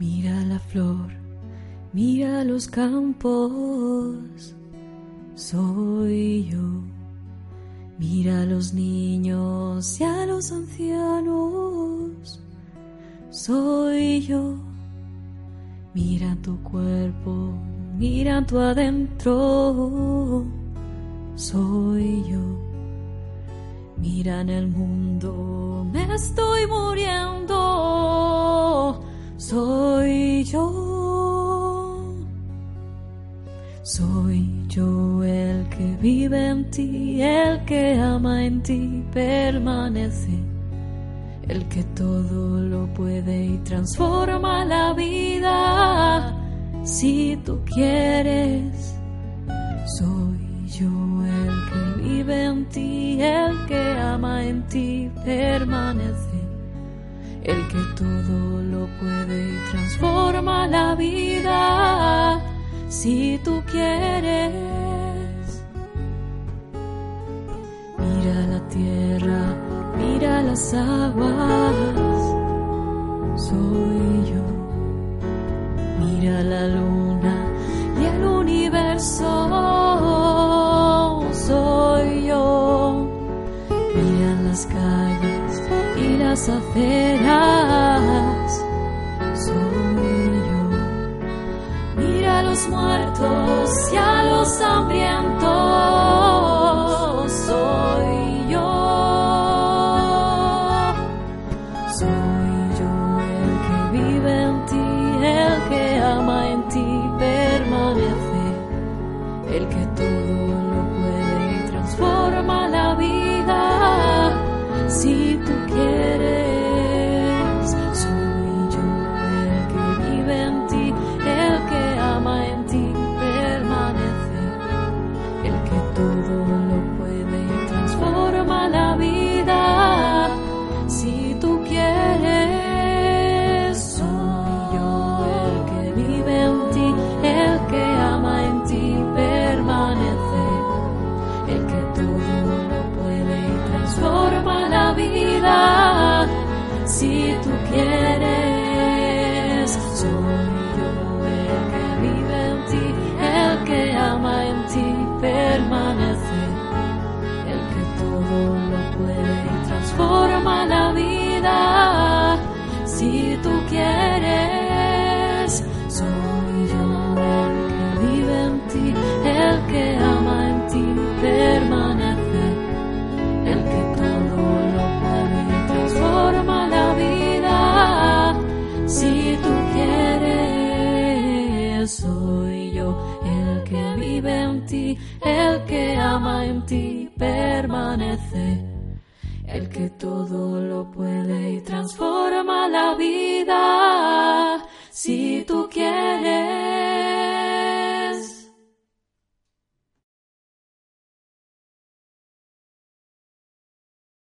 Mira la flor, mira los campos, soy yo. Mira a los niños y a los ancianos, soy yo. Mira tu cuerpo, mira tu adentro, soy yo. Mira en el mundo, me estoy muriendo, soy yo. Soy yo el que vive en ti, el que ama en ti, permanece, el que todo lo puede y transforma la vida. Si tú quieres, soy yo el que vive en ti, el que ama en ti, permanece, el que todo lo puede y transforma la vida. Si tú quieres, mira la tierra, mira las aguas, soy yo. Mira la luna las aceras, soy yo. Mira a los muertos y a los hambrientos, soy yo. Soy yo el que vive en ti, el que ama en ti, permanece, el que todo lo puede y transforma la vida. Si tú quieres, Si tú quieres, soy yo el que vive en ti, el que ama en ti, permanece, el que todo lo puede y transforma la vida. Si tú quieres, el que vive en ti, el que ama en ti, permanece. El que todo lo puede y transforma la vida. Si tú quieres.